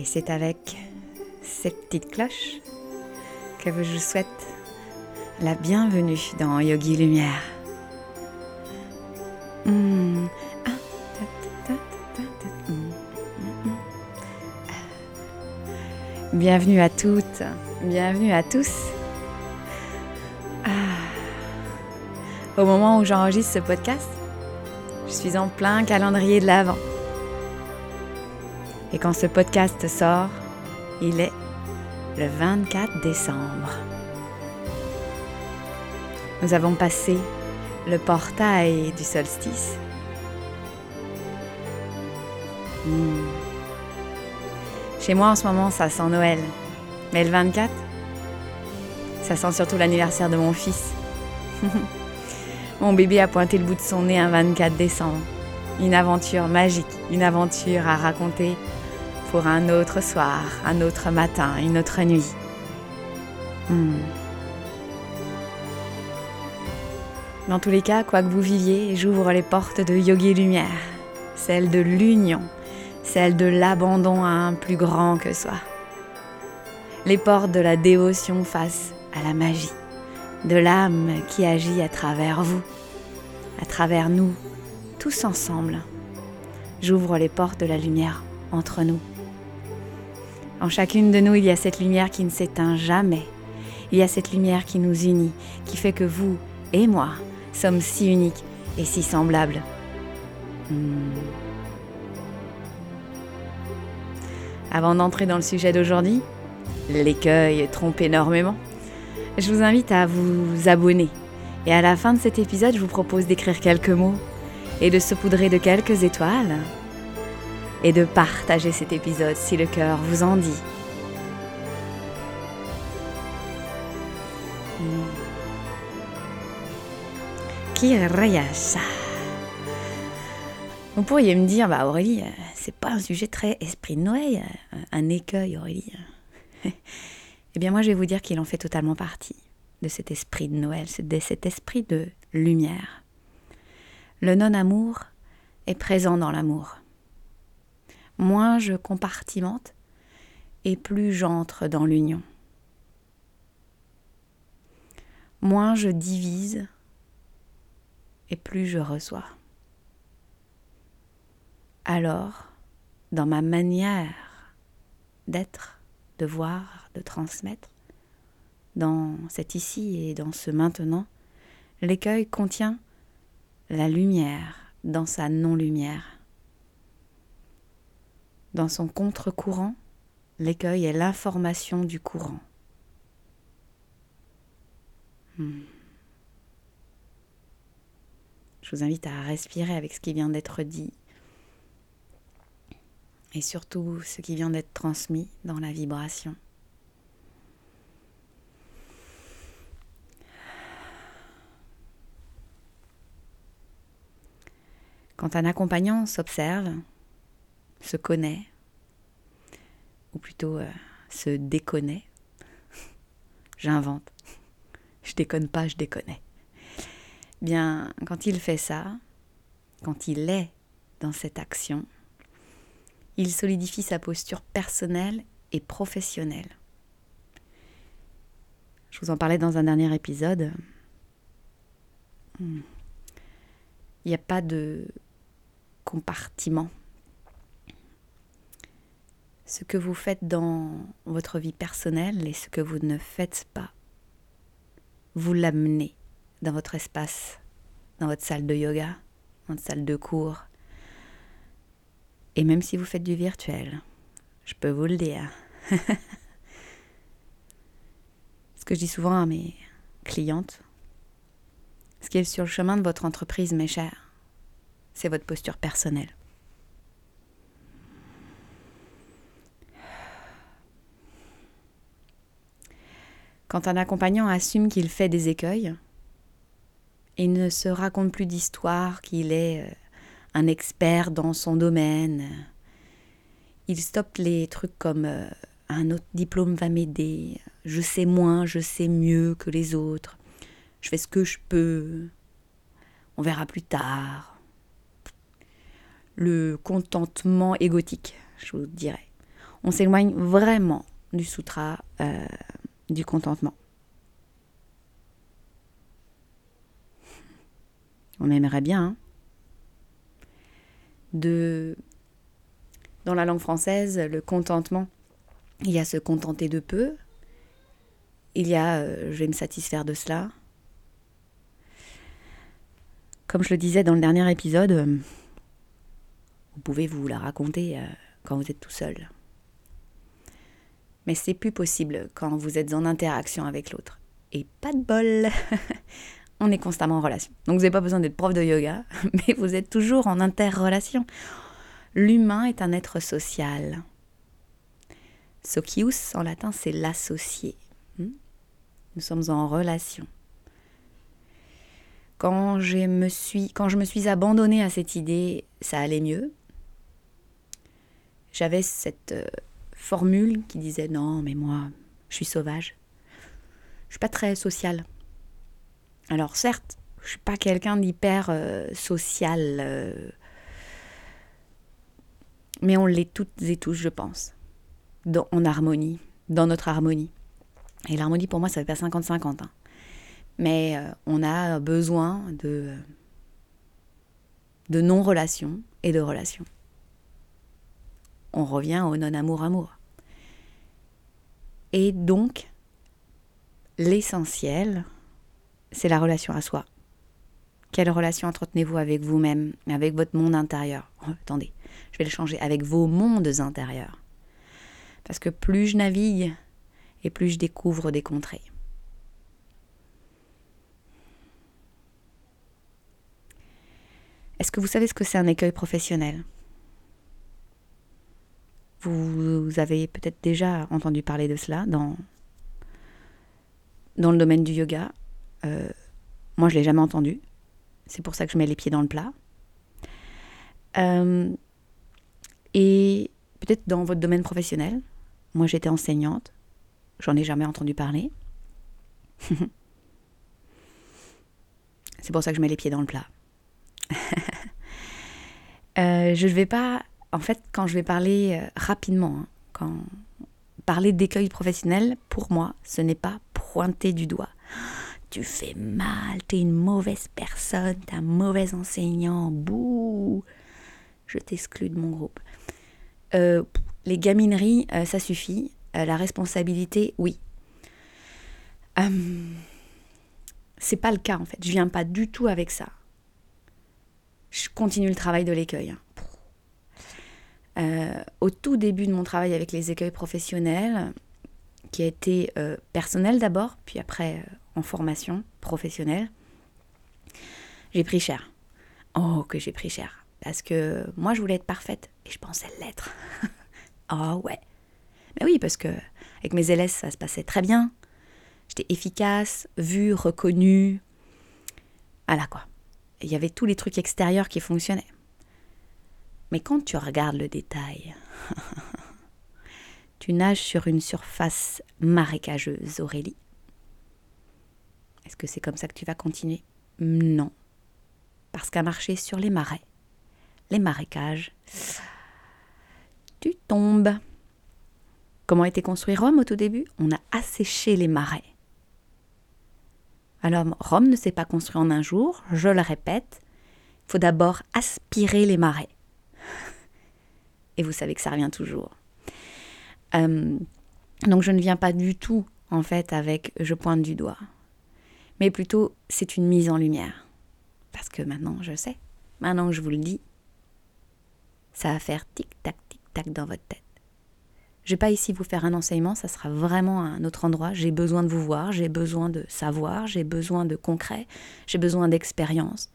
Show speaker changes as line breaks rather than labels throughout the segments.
Et c'est avec ces petites cloches que je vous souhaite la bienvenue dans Yogi Lumière. Bienvenue à toutes, bienvenue à tous. Ah. Au moment où j'enregistre ce podcast, je suis en plein calendrier de l'Avent. Et quand ce podcast sort, il est le 24 décembre. Nous avons passé le portail du solstice. Hmm. Chez moi en ce moment, ça sent Noël. Mais le 24, ça sent surtout l'anniversaire de mon fils. mon bébé a pointé le bout de son nez un 24 décembre. Une aventure magique, une aventure à raconter pour un autre soir, un autre matin, une autre nuit. Hmm. Dans tous les cas, quoi que vous viviez, j'ouvre les portes de Yogi Lumière, celle de l'union, celle de l'abandon à un plus grand que soi. Les portes de la dévotion face à la magie, de l'âme qui agit à travers vous, à travers nous, tous ensemble. J'ouvre les portes de la lumière entre nous. En chacune de nous, il y a cette lumière qui ne s'éteint jamais. Il y a cette lumière qui nous unit, qui fait que vous et moi sommes si uniques et si semblables. Hmm. Avant d'entrer dans le sujet d'aujourd'hui, l'écueil trompe énormément. Je vous invite à vous abonner. Et à la fin de cet épisode, je vous propose d'écrire quelques mots et de se poudrer de quelques étoiles et de partager cet épisode si le cœur vous en dit. Qui ça? Vous pourriez me dire, bah Aurélie, euh, c'est pas un sujet très esprit de Noël, euh, un écueil Aurélie. eh bien moi je vais vous dire qu'il en fait totalement partie de cet esprit de Noël, de cet esprit de lumière. Le non-amour est présent dans l'amour moins je compartimente et plus j'entre dans l'union. Moins je divise et plus je reçois. Alors, dans ma manière d'être, de voir, de transmettre, dans cet ici et dans ce maintenant, l'écueil contient la lumière dans sa non-lumière. Dans son contre-courant, l'écueil est l'information du courant. Hmm. Je vous invite à respirer avec ce qui vient d'être dit et surtout ce qui vient d'être transmis dans la vibration. Quand un accompagnant s'observe, se connaît, ou plutôt euh, se déconnaît. J'invente. Je déconne pas, je déconnais. Bien, quand il fait ça, quand il est dans cette action, il solidifie sa posture personnelle et professionnelle. Je vous en parlais dans un dernier épisode. Hmm. Il n'y a pas de compartiment ce que vous faites dans votre vie personnelle et ce que vous ne faites pas. Vous l'amenez dans votre espace, dans votre salle de yoga, dans votre salle de cours. Et même si vous faites du virtuel, je peux vous le dire. ce que je dis souvent à mes clientes, ce qui est sur le chemin de votre entreprise, mes chers, c'est votre posture personnelle. Quand un accompagnant assume qu'il fait des écueils, il ne se raconte plus d'histoire qu'il est euh, un expert dans son domaine. Il stoppe les trucs comme euh, un autre diplôme va m'aider, je sais moins, je sais mieux que les autres, je fais ce que je peux, on verra plus tard. Le contentement égotique, je vous dirais. on s'éloigne vraiment du sutra euh, du contentement. On aimerait bien. Hein. de dans la langue française, le contentement, il y a se contenter de peu. Il y a euh, je vais me satisfaire de cela. Comme je le disais dans le dernier épisode, euh, vous pouvez vous la raconter euh, quand vous êtes tout seul. Mais c'est plus possible quand vous êtes en interaction avec l'autre. Et pas de bol On est constamment en relation. Donc vous n'avez pas besoin d'être prof de yoga, mais vous êtes toujours en interrelation. L'humain est un être social. Socius en latin c'est l'associé. Hmm? Nous sommes en relation. Quand je, me suis, quand je me suis abandonnée à cette idée, ça allait mieux j'avais cette euh, formule qui disait non, mais moi, je suis sauvage. Je suis pas très sociale. Alors certes, je suis pas quelqu'un d'hyper euh, social, euh, mais on l'est toutes et tous, je pense, dans, en harmonie, dans notre harmonie. Et l'harmonie pour moi, ça fait pas 50-50. Hein. Mais on a besoin de, de non-relation et de relation on revient au non-amour-amour. Et donc, l'essentiel, c'est la relation à soi. Quelle relation entretenez-vous avec vous-même, avec votre monde intérieur? Oh, Attendez, je vais le changer, avec vos mondes intérieurs. Parce que plus je navigue, et plus je découvre des contrées. Est-ce que vous savez ce que c'est un écueil professionnel? Vous avez peut-être déjà entendu parler de cela dans, dans le domaine du yoga. Euh, moi, je ne l'ai jamais entendu. C'est pour ça que je mets les pieds dans le plat. Euh, et peut-être dans votre domaine professionnel. Moi, j'étais enseignante. J'en ai jamais entendu parler. C'est pour ça que je mets les pieds dans le plat. euh, je ne vais pas en fait, quand je vais parler euh, rapidement, hein, quand parler d'écueil professionnel, pour moi, ce n'est pas pointer du doigt. Tu fais mal, tu es une mauvaise personne, tu es un mauvais enseignant, bouh, je t'exclus de mon groupe. Euh, les gamineries, euh, ça suffit. la responsabilité, oui. c'est pas le cas en fait. Je viens pas du tout avec ça. Je continue le travail de l'écueil. Hein. Euh, au tout début de mon travail avec les écueils professionnels, qui a été euh, personnel d'abord, puis après euh, en formation professionnelle, j'ai pris cher. Oh, que j'ai pris cher. Parce que moi, je voulais être parfaite et je pensais l'être. oh ouais. Mais oui, parce que avec mes élèves, ça se passait très bien. J'étais efficace, vue, reconnue. Voilà quoi. Il y avait tous les trucs extérieurs qui fonctionnaient. Mais quand tu regardes le détail, tu nages sur une surface marécageuse, Aurélie. Est-ce que c'est comme ça que tu vas continuer? Non. Parce qu'à marcher sur les marais, les marécages, tu tombes. Comment été construit Rome au tout début? On a asséché les marais. Alors Rome ne s'est pas construit en un jour, je le répète, il faut d'abord aspirer les marais et vous savez que ça revient toujours. Euh, donc je ne viens pas du tout en fait avec je pointe du doigt, mais plutôt c'est une mise en lumière. Parce que maintenant je sais, maintenant que je vous le dis, ça va faire tic-tac, tic-tac dans votre tête. Je vais pas ici vous faire un enseignement, ça sera vraiment un autre endroit. J'ai besoin de vous voir, j'ai besoin de savoir, j'ai besoin de concret, j'ai besoin d'expérience.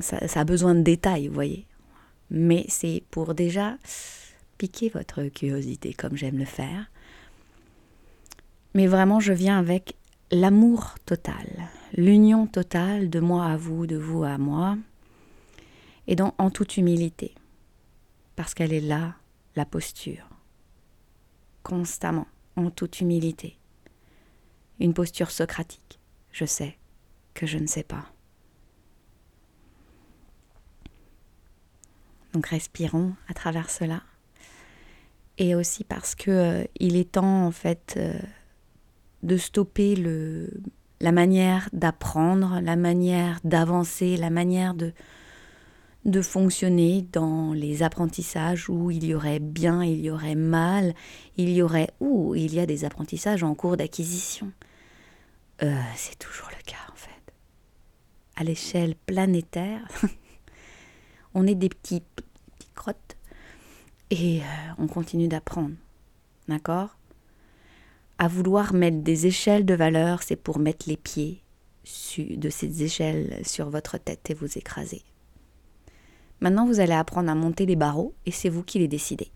Ça, ça, a besoin de détails, vous voyez mais c'est pour déjà piquer votre curiosité comme j'aime le faire. Mais vraiment, je viens avec l'amour total, l'union totale de moi à vous, de vous à moi, et donc en toute humilité, parce qu'elle est là, la posture, constamment, en toute humilité. Une posture socratique. Je sais que je ne sais pas. Donc respirons à travers cela. et aussi parce que euh, il est temps en fait euh, de stopper le, la manière d'apprendre, la manière d'avancer, la manière de, de fonctionner dans les apprentissages où il y aurait bien, il y aurait mal, il y aurait ou il y a des apprentissages en cours d'acquisition. Euh, c'est toujours le cas en fait. À l'échelle planétaire, on est des petits, petites crottes et euh, on continue d'apprendre. D'accord? À vouloir mettre des échelles de valeur, c'est pour mettre les pieds de ces échelles sur votre tête et vous écraser. Maintenant, vous allez apprendre à monter les barreaux et c'est vous qui les décidez.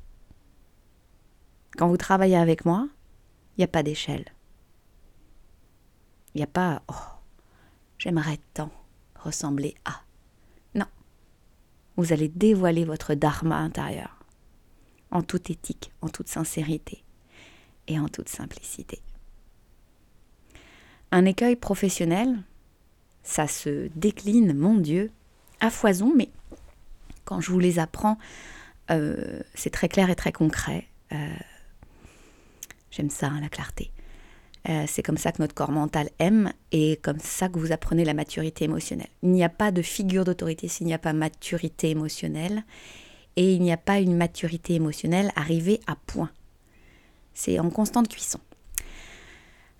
Quand vous travaillez avec moi, il n'y a pas d'échelle. Il n'y a pas oh, j'aimerais tant ressembler à. Vous allez dévoiler votre dharma intérieur en toute éthique, en toute sincérité et en toute simplicité. Un écueil professionnel, ça se décline, mon Dieu, à foison, mais quand je vous les apprends, euh, c'est très clair et très concret. Euh, j'aime ça, hein, la clarté. Euh, c'est comme ça que notre corps mental aime et comme ça que vous apprenez la maturité émotionnelle. Il n'y a pas de figure d'autorité s'il n'y a pas maturité émotionnelle et il n'y a pas une maturité émotionnelle arrivée à point. C'est en constante cuisson.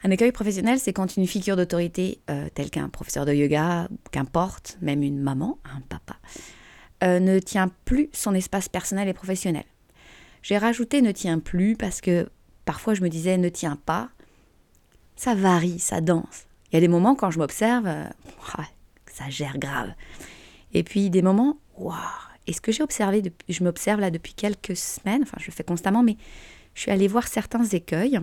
Un écueil professionnel, c'est quand une figure d'autorité, telle qu'un professeur de yoga, qu'importe, même une maman, un papa, euh, ne tient plus son espace personnel et professionnel. J'ai rajouté ne tient plus parce que parfois je me disais ne tient pas. Ça varie, ça danse. Il y a des moments quand je m'observe, euh, ça gère grave. Et puis des moments, waouh. Et ce que j'ai observé, je m'observe là depuis quelques semaines, enfin je le fais constamment, mais je suis allée voir certains écueils.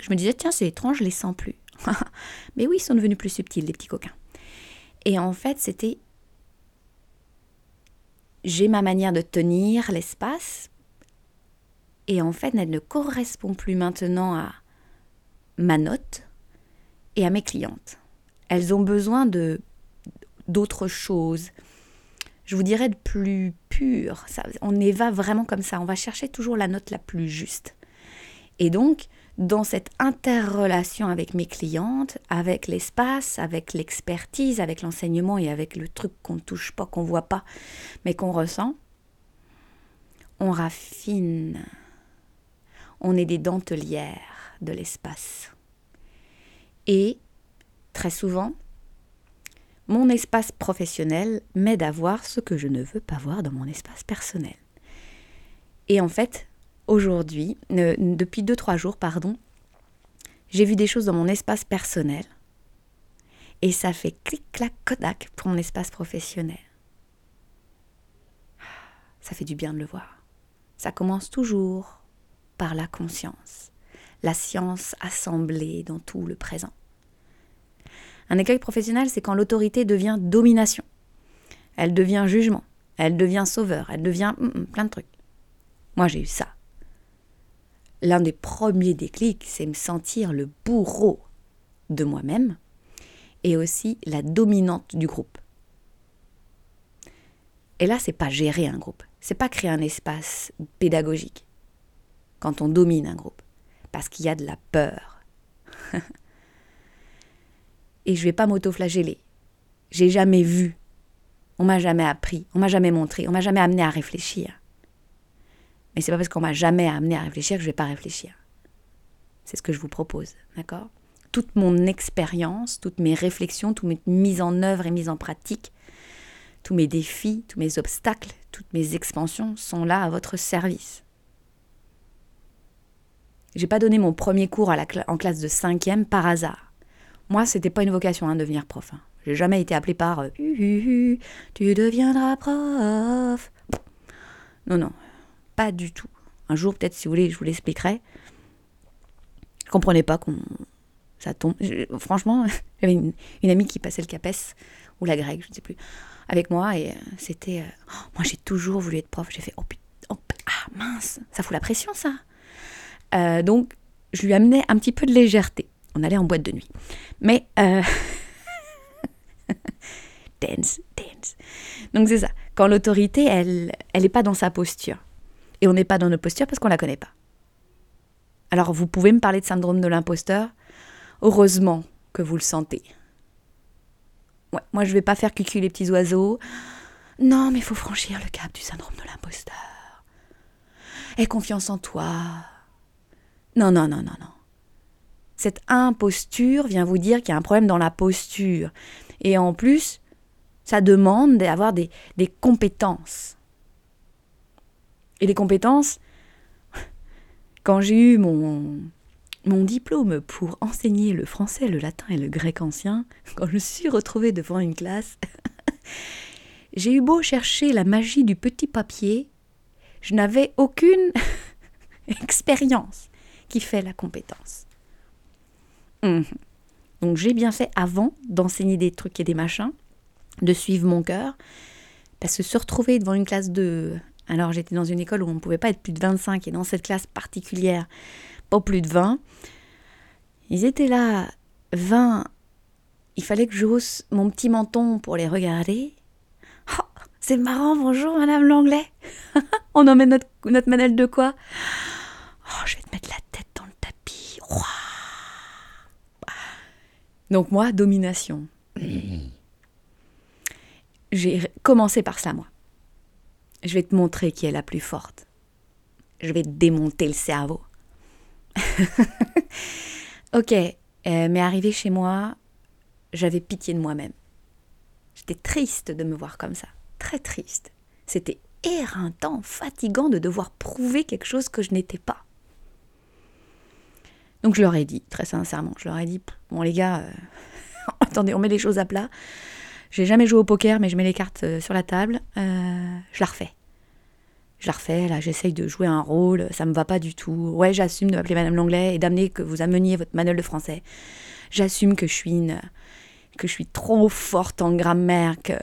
Je me disais, tiens, c'est étrange, je les sens plus. mais oui, ils sont devenus plus subtils, les petits coquins. Et en fait, c'était j'ai ma manière de tenir l'espace et en fait elle ne correspond plus maintenant à ma note et à mes clientes. Elles ont besoin de d'autres choses. Je vous dirais de plus pur. Ça, on y va vraiment comme ça. On va chercher toujours la note la plus juste. Et donc, dans cette interrelation avec mes clientes, avec l'espace, avec l'expertise, avec l'enseignement et avec le truc qu'on ne touche pas, qu'on ne voit pas, mais qu'on ressent, on raffine. On est des dentelières de l'espace. Et très souvent, mon espace professionnel m'aide à voir ce que je ne veux pas voir dans mon espace personnel. Et en fait, aujourd'hui, depuis 2-3 jours, pardon, j'ai vu des choses dans mon espace personnel et ça fait clic-clac, Kodak pour mon espace professionnel. Ça fait du bien de le voir. Ça commence toujours par la conscience, la science assemblée dans tout le présent. Un écueil professionnel, c'est quand l'autorité devient domination. Elle devient jugement, elle devient sauveur, elle devient mm, mm, plein de trucs. Moi, j'ai eu ça l'un des premiers déclics, c'est me sentir le bourreau de moi-même et aussi la dominante du groupe. Et là, c'est pas gérer un groupe, c'est pas créer un espace pédagogique quand on domine un groupe, parce qu'il y a de la peur. et je vais pas m'auto-flageller. J'ai jamais vu, on m'a jamais appris, on m'a jamais montré, on m'a jamais amené à réfléchir. Mais c'est pas parce qu'on m'a jamais amené à réfléchir que je vais pas réfléchir. C'est ce que je vous propose, d'accord? Toute mon expérience, toutes mes réflexions, toutes mes mises en œuvre et mises en pratique, tous mes défis, tous mes obstacles, toutes mes expansions sont là à votre service. J'ai pas donné mon premier cours en classe de cinquième par hasard. Moi, c'était pas une vocation hein, devenir prof. Hein. J'ai jamais été appelée par euh, tu deviendras prof. Non, non, pas du tout. Un jour, peut-être, si vous voulez, je vous l'expliquerai. Je comprenais pas qu'on ça tombe. franchement, j'avais une, amie qui passait le CAPES ou la grecque, je ne sais plus, avec moi et euh, c'était. Euh, oh, moi, j'ai toujours voulu être prof. J'ai fait oh, putain, oh, ah mince, ça fout la pression, ça. Euh, donc, je lui amenais un petit peu de légèreté. On allait en boîte de nuit, mais dance, dance. Donc c'est ça. Quand l'autorité, elle, elle n'est pas dans sa posture Et on n'est pas dans notre posture parce qu'on la connaît pas. Alors vous pouvez me parler de syndrome de l'imposteur? Heureusement que vous le sentez. Moi je vais pas faire cucu les petits oiseaux. Non, mais il faut franchir le cap du syndrome de l'imposteur. Aie confiance en toi. Non, non, non, non, non. Cette imposture vient vous dire qu'il y a un problème dans la posture. Et en plus, ça demande d'avoir des, des compétences. Et les compétences, quand j'ai eu mon, mon diplôme pour enseigner le français, le latin et le grec ancien, quand je suis retrouvée devant une classe, j'ai eu beau chercher la magie du petit papier, je n'avais aucune expérience qui fait la compétence. Hum. Donc j'ai bien fait avant d'enseigner des trucs et des machins, de suivre mon cœur, parce que se retrouver devant une classe de... Alors j'étais dans une école où on ne pouvait pas être plus de 25, et dans cette classe particulière, pas plus de 20. Ils étaient là, 20. Il fallait que hausse mon petit menton pour les regarder. Oh, c'est marrant, bonjour Madame Langlais. on emmène notre, notre de quoi? Oh, je vais te mettre la tête dans le tapis. Donc moi, domination. J'ai commencé par ça, moi. Je vais te montrer qui est la plus forte. Je vais te démonter le cerveau. ok, euh, mais arrivé chez moi, j'avais pitié de moi-même. J'étais triste de me voir comme ça. Très triste. C'était éreintant, fatigant de devoir prouver quelque chose que je n'étais pas. Donc je leur ai dit, très sincèrement, je leur ai dit, bon les gars, euh, attendez, on met les choses à plat. J'ai jamais joué au poker, mais je mets les cartes euh, sur la table. Euh, je la refais. Je la refais, là, j'essaye de jouer un rôle, ça me va pas du tout. Ouais, j'assume de m'appeler Madame Langlais et d'amener que vous ameniez votre manuel de français. J'assume que je suis une, que je suis trop forte en grammaire, que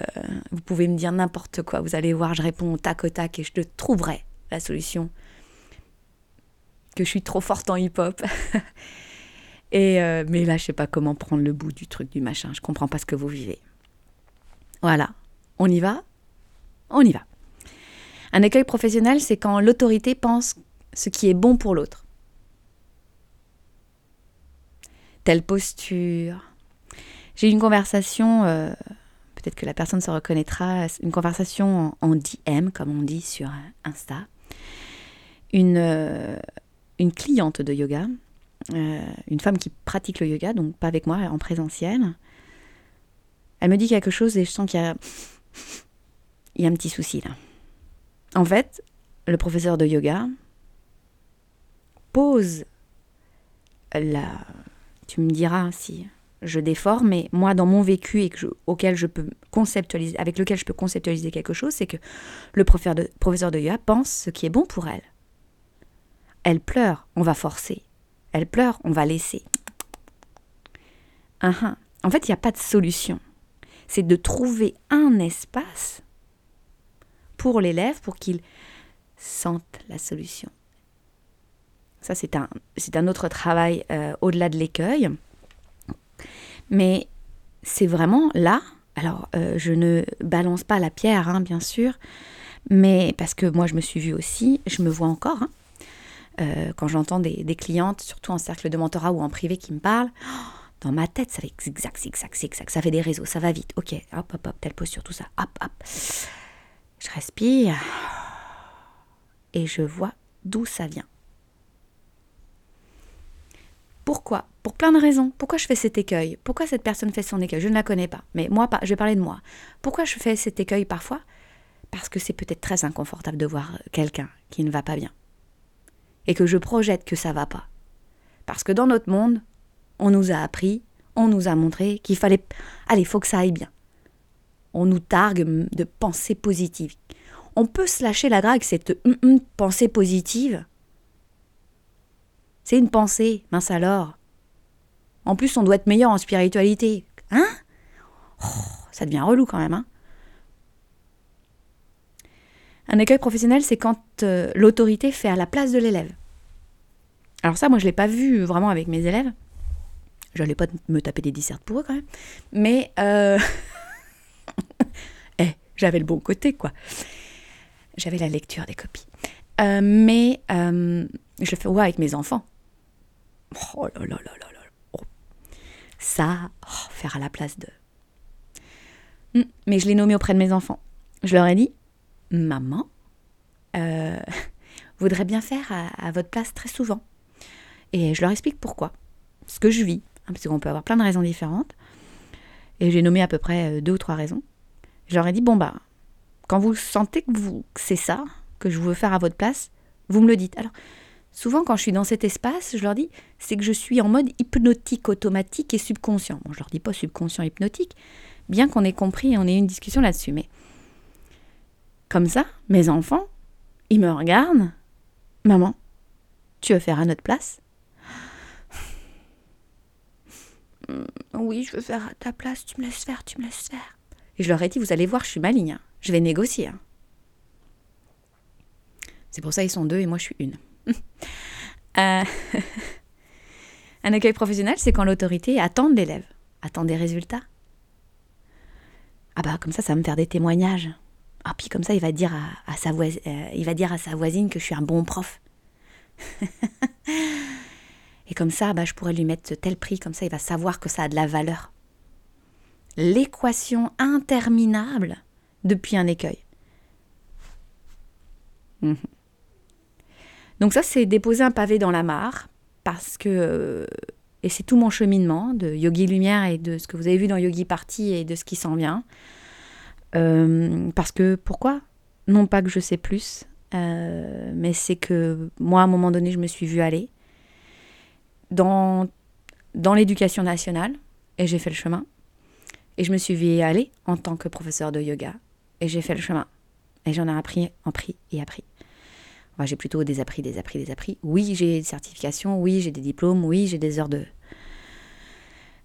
vous pouvez me dire n'importe quoi. Vous allez voir, je réponds tac au tac et je te trouverai la solution que je suis trop forte en hip-hop. Et euh, mais là, je sais pas comment prendre le bout du truc, du machin. Je comprends pas ce que vous vivez. Voilà. On y va? On y va. Un accueil professionnel, c'est quand l'autorité pense ce qui est bon pour l'autre. Telle posture. J'ai eu une conversation, euh, peut-être que la personne se reconnaîtra, une conversation en, DM, comme on dit sur Insta. Une, euh, une cliente de yoga, euh, une femme qui pratique le yoga, donc pas avec moi, en présentiel. Elle me dit quelque chose et je sens qu'il y a, y a un petit souci là. En fait, le professeur de yoga pose la. Tu me diras si je déforme, mais moi, dans mon vécu et que auquel je peux conceptualiser, avec lequel je peux conceptualiser quelque chose, c'est que le professeur de yoga pense ce qui est bon pour elle. Elle pleure, on va forcer. Elle pleure, on va laisser. Uh En fait, il n'y a pas de solution. C'est de trouver un espace pour l'élève pour qu'il sente la solution. Ça, c'est un, un autre travail euh, au-delà de l'écueil. Mais c'est vraiment là. Alors, euh, je ne balance pas la pierre, hein, bien sûr, mais parce que moi, je me suis vue aussi, je me vois encore. Hein. Euh, quand j'entends des, clientes, surtout en cercle de mentorat ou en privé, qui me parlent, dans ma tête, ça fait zigzag, zigzag, zigzag, ça fait des réseaux, ça va vite. Ok, hop, hop, hop, telle posture, tout ça, hop, hop. Je respire et je vois d'où ça vient. Pourquoi? Pour plein de raisons. Pourquoi je fais cet écueil? Pourquoi cette personne fait son écueil? Je ne la connais pas. Mais moi, je vais parler de moi. Pourquoi je fais cet écueil parfois? Parce que c'est peut-être très inconfortable de voir quelqu'un qui ne va pas bien et que je projette que ça va pas. Parce que dans notre monde, on nous a appris, on nous a montré qu'il fallait allez, faut que ça aille bien. On nous targue de pensée positive. On peut se lâcher la drague cette hum, hum, pensée positive. C'est une pensée, mince alors. En plus, on doit être meilleur en spiritualité. Hein? Oh, Ça devient relou quand même, hein un écueil professionnel, c'est quand euh, l'autorité fait à la place de l'élève. Alors ça, moi, je ne l'ai pas vu vraiment avec mes élèves. Je n'allais pas me taper des dissertes pour eux quand même. Mais euh... eh, j'avais le bon côté, quoi. J'avais la lecture des copies. Euh, mais euh, je fais ouais, avec mes enfants. Oh là là là là là. Oh. Ça, oh, faire à la place de. Hmm, mais je l'ai nommé auprès de mes enfants. Je leur ai dit, maman, euh, voudrait bien faire à, votre place très souvent. Et je leur explique pourquoi. Ce que je vis. Hein, parce qu'on peut avoir plein de raisons différentes. Et j'ai nommé à peu près euh, deux ou trois raisons. Je leur ai dit, bon bah, quand vous sentez que, vous, c'est ça, que je veux faire à votre place, vous me le dites. Alors, souvent quand je suis dans cet espace, je leur dis, c'est que je suis en mode hypnotique automatique et subconscient. Bon, je leur dis pas subconscient hypnotique, bien qu'on ait compris et on ait eu une discussion là-dessus. Mais comme ça, mes enfants, ils me regardent. Maman, tu veux faire à notre place? Oui, je veux faire à ta place, tu me laisses faire, tu me laisses faire. Et je leur ai dit, vous allez voir, je suis maligne, hein. je vais négocier. Hein. C'est pour ça ils sont deux et moi je suis une. Euh, un accueil professionnel, c'est quand l'autorité attend de l'élève, attend des résultats. Ah bah comme ça, ça va me faire des témoignages. Ah puis comme ça, il va dire à, sa, voisine, euh, il va dire à sa voisine que je suis un bon prof. et comme ça, bah, je pourrais lui mettre tel prix, comme ça, il va savoir que ça a de la valeur. L'équation interminable depuis un écueil. Mmh. Donc ça, c'est déposer un pavé dans la mare, parce que, euh, et c'est tout mon cheminement de Yogi Lumière et de ce que vous avez vu dans Yogi Party et de ce qui s'en vient. Euh, parce que, pourquoi? Non pas que je sais plus, euh, mais c'est que moi, à un moment donné, je me suis vue aller dans, dans l'éducation nationale, et j'ai fait le chemin. Et je me suis vue aller en tant que professeur de yoga, et j'ai fait le chemin. Et j'en ai appris, appris et appris j'ai plutôt des appris, des appris, des appris. Oui, j'ai des certifications, oui, j'ai des diplômes, oui, j'ai des heures de...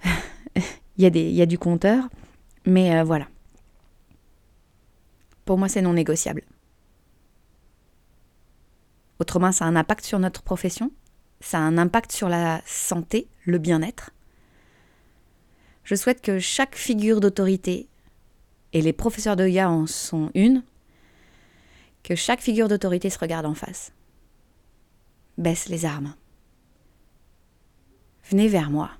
il, y a des, il y a du compteur, mais euh, voilà. Pour moi, c'est non négociable. Autrement, ça a un impact sur notre profession, ça a un impact sur la santé, le bien-être. Je souhaite que chaque figure d'autorité, et les professeurs de yoga en sont une, que chaque figure d'autorité se regarde en face. Baisse les armes. Venez vers moi.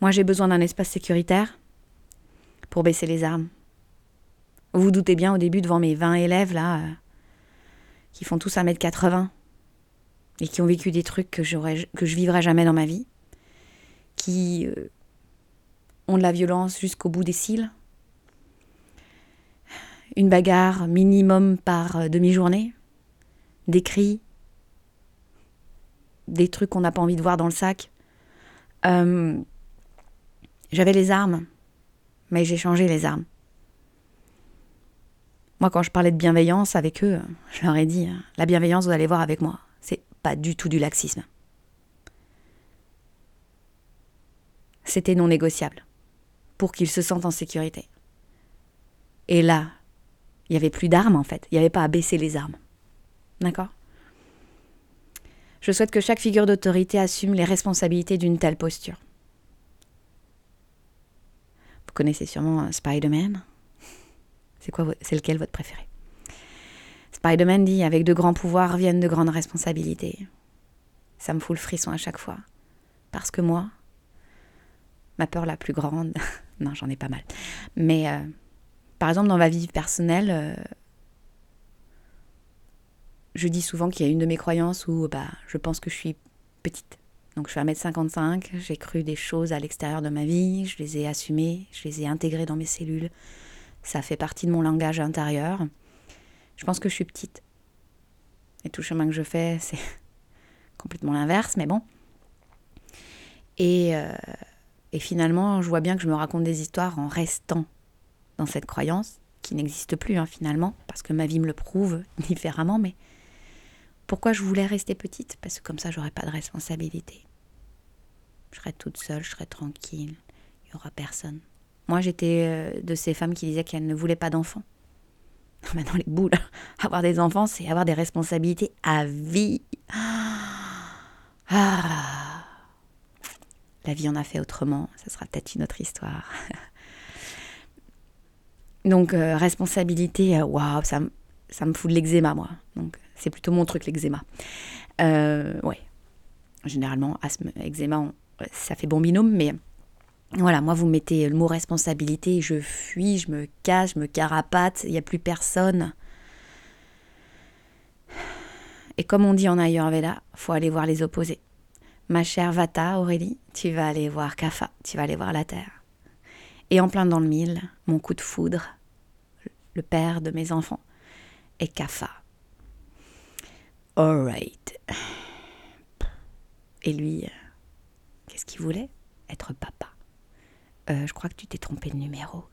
Moi, j'ai besoin d'un espace sécuritaire pour baisser les armes. Vous vous doutez bien au début devant mes 20 élèves là, euh, qui font tous 1m80 et qui ont vécu des trucs que, que je vivrai jamais dans ma vie, qui euh, ont de la violence jusqu'au bout des cils, une bagarre minimum par euh, demi-journée, des cris, des trucs qu'on n'a pas envie de voir dans le sac. Euh, j'avais les armes, mais j'ai changé les armes. Moi, quand je parlais de bienveillance avec eux, je leur ai dit, hein, la bienveillance, vous allez voir avec moi, c'est pas du tout du laxisme. C'était non négociable, pour qu'ils se sentent en sécurité. Et là, il n'y avait plus d'armes en fait. Il n'y avait pas à baisser les armes. D'accord? Je souhaite que chaque figure d'autorité assume les responsabilités d'une telle posture. Vous connaissez sûrement euh, Spider-Man? C'est quoi C'est lequel votre préféré? Spider-Man dit avec de grands pouvoirs viennent de grandes responsabilités. Ça me fout le frisson à chaque fois. Parce que moi, ma peur la plus grande, non, j'en ai pas mal, mais euh, par exemple, dans ma vie personnelle, euh, je dis souvent qu'il y a une de mes croyances où bah, je pense que je suis petite. Donc je suis à 1m55, j'ai cru des choses à l'extérieur de ma vie, je les ai assumées, je les ai intégrées dans mes cellules. Ça fait partie de mon langage intérieur. Je pense que je suis petite. Et tout chemin que je fais, c'est complètement l'inverse, mais bon. Et, euh, et finalement, je vois bien que je me raconte des histoires en restant dans cette croyance, qui n'existe plus hein, finalement, parce que ma vie me le prouve différemment, mais pourquoi je voulais rester petite? Parce que comme ça, j'aurais pas de responsabilité. Je serais toute seule, je serais tranquille, il n'y aura personne. Moi, j'étais euh, de ces femmes qui disaient qu'elles ne voulaient pas d'enfants. Maintenant, les boules, avoir des enfants, c'est avoir des responsabilités à vie. Ah. La vie en a fait autrement, ça sera peut-être une autre histoire. Donc, euh, responsabilité, euh, waouh, ça, ça me fout de l'eczéma, moi. Donc, c'est plutôt mon truc, l'eczéma. Euh, ouais. Généralement, asthme, eczéma, ça fait bon binôme, mais voilà, moi, vous mettez le mot responsabilité, je fuis, je me cache, je me carapate, il n'y a plus personne. Et comme on dit en Ayurveda, faut aller voir les opposés. Ma chère Vata, Aurélie, tu vas aller voir Kapha, tu vas aller voir la terre. Et en plein dans le mille, mon coup de foudre, le père de mes enfants, est Kapha. Alright. Et lui, euh, qu'est-ce qu'il voulait? Être papa. Euh, je crois que tu t'es trompé de numéro.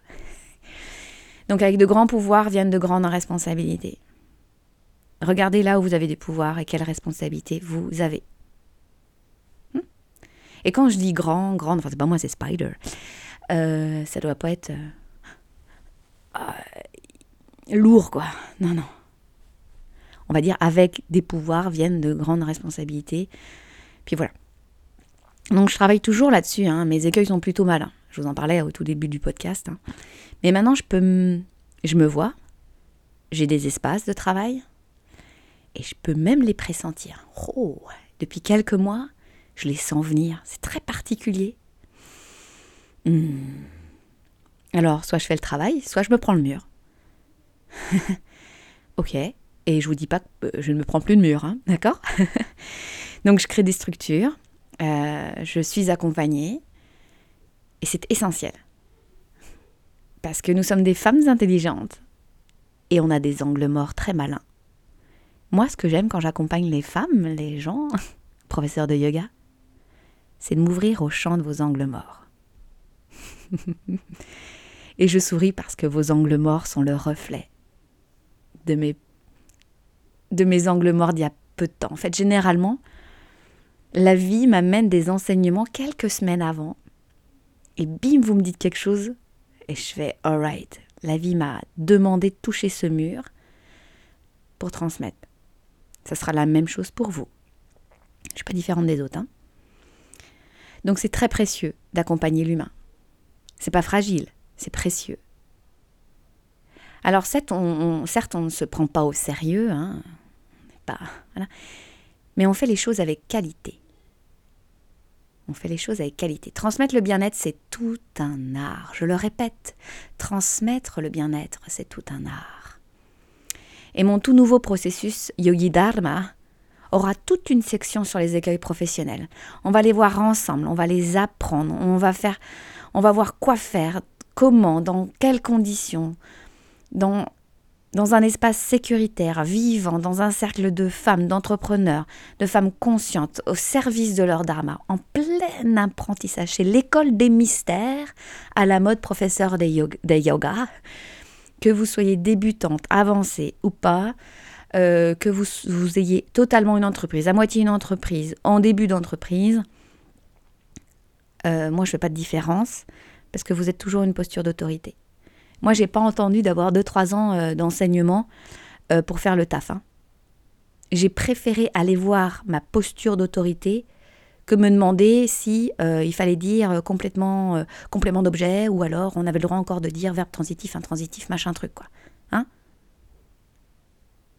Donc avec de grands pouvoirs viennent de grandes responsabilités. Regardez là où vous avez des pouvoirs et quelles responsabilités vous avez. Hmm? et quand je dis grand, grande, enfin c'est pas moi, c'est Spider, euh, ça doit pas être lourd quoi. Non, non. On va dire avec des pouvoirs viennent de grandes responsabilités. Puis voilà. Donc je travaille toujours là-dessus. Hein. Mes écueils sont plutôt malins. Je vous en parlais au tout début du podcast. Hein. Mais maintenant, je peux je me vois. J'ai des espaces de travail. Et je peux même les pressentir. Oh, depuis quelques mois, je les sens venir. C'est très particulier. Hmm. Alors, soit je fais le travail, soit je me prends le mur. ok. Et je vous dis pas que euh, je ne me prends plus de mur, hein, d'accord? Donc, je crée des structures. Euh, je suis accompagnée. Et c'est essentiel. Parce que nous sommes des femmes intelligentes. Et on a des angles morts très malins. Moi, ce que j'aime quand j'accompagne les femmes, les gens, professeurs de yoga, c'est de m'ouvrir au champ de vos angles morts. Et je souris parce que vos angles morts sont le reflet de mes, de mes angles morts d'il y a peu de temps. En fait, généralement, la vie m'amène des enseignements quelques semaines avant et bim, vous me dites quelque chose, et je fais alright. La vie m'a demandé de toucher ce mur pour transmettre. Ça sera la même chose pour vous. Je ne suis pas différente des autres. Hein. Donc c'est très précieux d'accompagner l'humain. C'est pas fragile, c'est précieux. Alors certes on, certes, on ne se prend pas au sérieux, hein, pas, mais on fait les choses avec qualité. On fait les choses avec qualité. Transmettre le bien-être, c'est tout un art. Je le répète, transmettre le bien-être, c'est tout un art. Et mon tout nouveau processus Yogi Dharma aura toute une section sur les écueils professionnels. On va les voir ensemble, on va les apprendre, on va faire, on va voir quoi faire, comment, dans quelles conditions, dans dans un espace sécuritaire, vivant, dans un cercle de femmes, d'entrepreneurs, de femmes conscientes, au service de leur dharma, en plein apprentissage. C'est l'école des mystères à la mode professeur des yoga. Que vous soyez débutante, avancée ou pas, euh, que vous, vous ayez totalement une entreprise, à moitié une entreprise, en début d'entreprise, euh, moi je ne fais pas de différence parce que vous êtes toujours une posture d'autorité. Moi, j'ai pas entendu d'avoir 2-3 ans euh, d'enseignement euh, pour faire le taf. Hein. J'ai préféré aller voir ma posture d'autorité que me demander si euh, il fallait dire complètement complément d'objet ou alors on avait le droit encore de dire verbe transitif, intransitif, machin truc quoi. Hein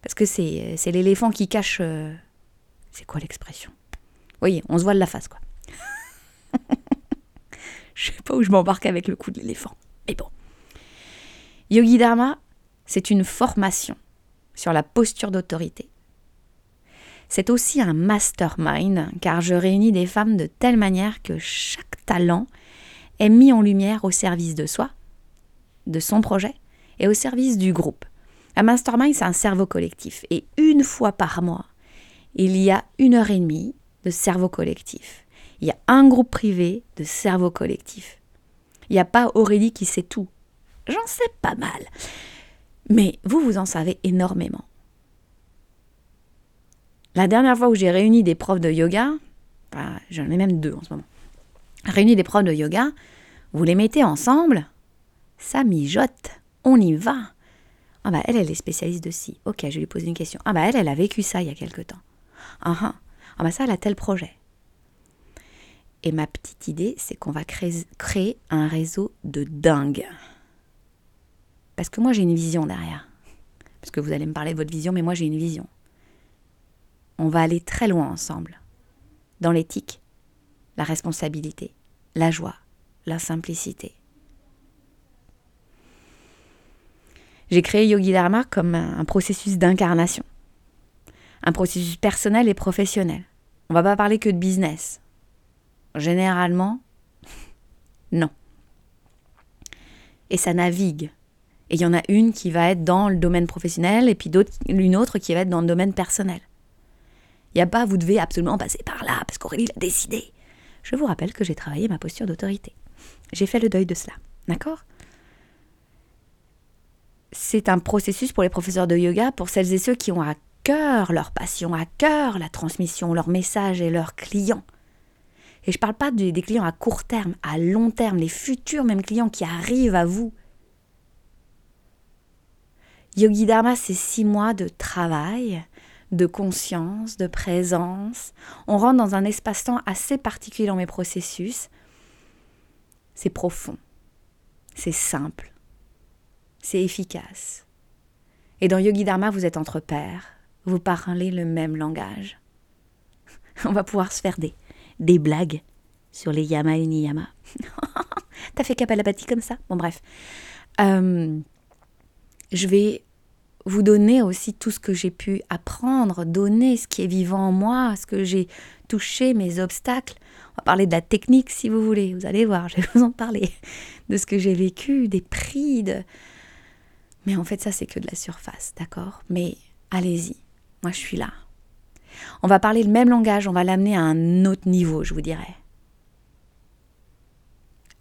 Parce que c'est, l'éléphant qui cache. c'est quoi l'expression? Oui, on se voile la face quoi. je sais pas où je m'embarque avec le coup de l'éléphant. Mais bon. Yogi Dharma, c'est une formation sur la posture d'autorité. C'est aussi un mastermind car je réunis des femmes de telle manière que chaque talent est mis en lumière au service de soi, de son projet et au service du groupe. Un mastermind, c'est un cerveau collectif et une fois par mois, il y a une heure et demie de cerveau collectif. Il y a un groupe privé de cerveau collectif. Il n'y a pas Aurélie qui sait tout. J'en sais pas mal. Mais vous, vous en savez énormément. La dernière fois où j'ai réuni des profs de yoga, j'en ai même deux en ce moment, réuni des profs de yoga, vous les mettez ensemble, ça mijote, on y va. Ah bah elle, elle est spécialiste de ci. Ok, je lui poser une question. Ah bah elle, elle a vécu ça il y a quelque temps. Ah ah, ah bah ça, elle a tel projet. Et ma petite idée, c'est qu'on va créer, créer un réseau de dingue. Parce que moi, j'ai une vision derrière. parce que vous allez me parler de votre vision, mais moi j'ai une vision. On va aller très loin ensemble, dans l'éthique, la responsabilité, la joie, la simplicité. J'ai créé Yogi Dharma comme un processus d'incarnation, un processus personnel et professionnel. On va pas parler que de business. Généralement, non. Et ça navigue. Et il y en a une qui va être dans le domaine professionnel et puis une autre qui va être dans le domaine personnel. Il n'y a pas, vous devez absolument passer par là parce qu'Aurélie l'a décidé. Je vous rappelle que j'ai travaillé ma posture d'autorité. J'ai fait le deuil de cela. D'accord? C'est un processus pour les professeurs de yoga, pour celles et ceux qui ont à cœur leur passion, à cœur la transmission, leur message et leurs clients. Et je ne parle pas des, clients à court terme, à long terme, les futurs même clients qui arrivent à vous. Yogi Dharma, c'est six mois de travail, de conscience, de présence. On rentre dans un espace-temps assez particulier dans mes processus. C'est profond, c'est simple, c'est efficace. Et dans Yogi Dharma, vous êtes entre pairs, vous parlez le même langage. On va pouvoir se faire des, des blagues sur les yama et niyama. T'as fait kapalapati comme ça? Bon, bref. Euh, je vais vous donner aussi tout ce que j'ai pu apprendre, donner ce qui est vivant en moi, ce que j'ai touché, mes obstacles. On va parler de la technique si vous voulez, vous allez voir, je vais vous en parler. De ce que j'ai vécu, des prix. Mais en fait, ça, c'est que de la surface, d'accord? Mais allez-y, moi, je suis là. On va parler le même langage, on va l'amener à un autre niveau, je vous dirais.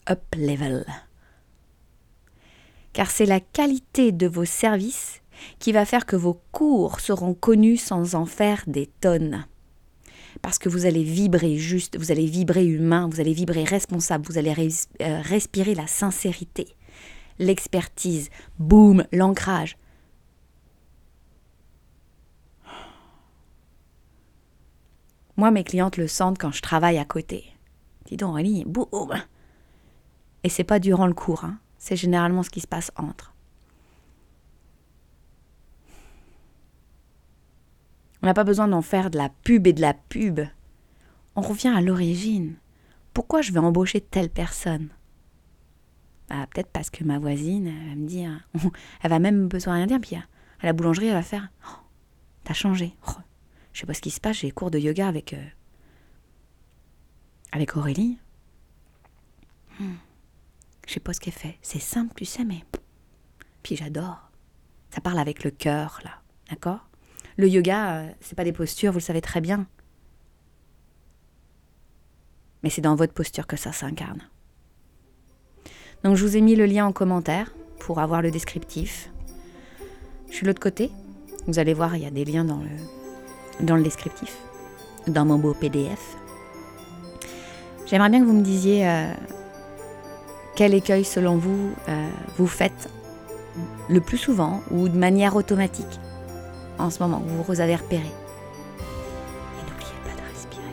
Up level. Car c'est la qualité de vos services qui va faire que vos cours seront connus sans en faire des tonnes. Parce que vous allez vibrer juste, vous allez vibrer humain, vous allez vibrer responsable, vous allez euh, respirer la sincérité, l'expertise, boum, l'ancrage. Moi, mes clientes le sentent quand je travaille à côté. Dis donc, Aurélie, boum Et c'est pas durant le cours, hein. C'est généralement ce qui se passe entre. On n'a pas besoin d'en faire de la pub et de la pub. On revient à l'origine. Pourquoi je vais embaucher telle personne? Bah, Peut-être parce que ma voisine elle va me dire, elle va même besoin de rien dire, puis à la boulangerie, elle va faire oh, T'as changé. Oh, je sais pas ce qui se passe, j'ai cours de yoga avec, euh, avec Aurélie. Hmm. Je sais pas ce qu'elle fait. C'est simple, tu sais, mais. Puis j'adore. Ça parle avec le cœur, là. D'accord? Le yoga, euh, c'est pas des postures, vous le savez très bien. Mais c'est dans votre posture que ça s'incarne. Donc je vous ai mis le lien en commentaire pour avoir le descriptif. Je suis de l'autre côté. Vous allez voir, il y a des liens dans le, dans le descriptif, dans mon beau PDF. J'aimerais bien que vous me disiez euh, quel écueil selon vous euh, vous faites le plus souvent ou de manière automatique en ce moment, vous vous avez repéré? Et n'oubliez pas de respirer.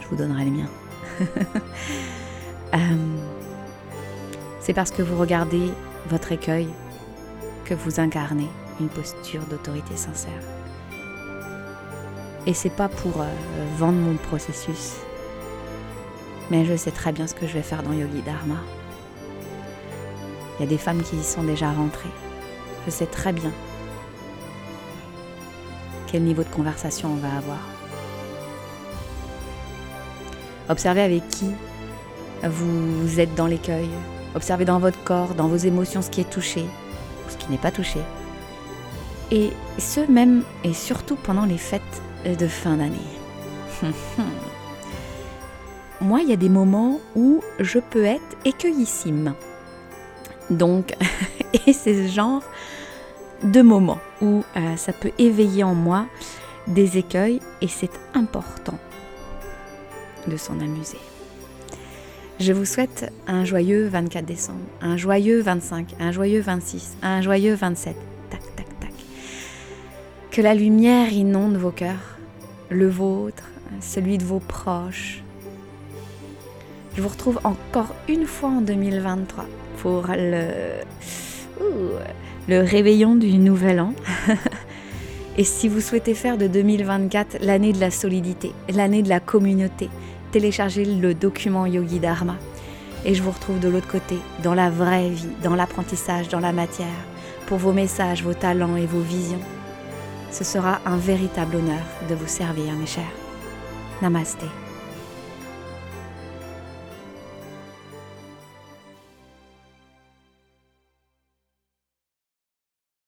Je vous donnerai les miens. Euh, c'est parce que vous regardez votre écueil que vous incarnez une posture d'autorité sincère. Et c'est pas pour euh, vendre mon processus. Mais je sais très bien ce que je vais faire dans Yogi Dharma. Il y a des femmes qui y sont déjà rentrées. Je sais très bien quel niveau de conversation on va avoir. Observez avec qui vous êtes dans l'écueil. Observez dans votre corps, dans vos émotions, ce qui est touché ou ce qui n'est pas touché. Et ce même et surtout pendant les fêtes de fin d'année. Moi, il y a des moments où je peux être écueillissime. Donc, et c'est ce genre de moments où euh, ça peut éveiller en moi des écueils et c'est important de s'en amuser. Je vous souhaite un joyeux 24 décembre, un joyeux 25, un joyeux 26, un joyeux 27. Tac, tac, tac. Que la lumière inonde vos cœurs le vôtre, celui de vos proches. Je vous retrouve encore une fois en 2023 pour le, le réveillon du nouvel an. Et si vous souhaitez faire de 2024 l'année de la solidité, l'année de la communauté, téléchargez le document Yogi Dharma. Et je vous retrouve de l'autre côté, dans la vraie vie, dans l'apprentissage, dans la matière, pour vos messages, vos talents et vos visions. Ce sera un véritable honneur de vous servir, mes chers. Namaste.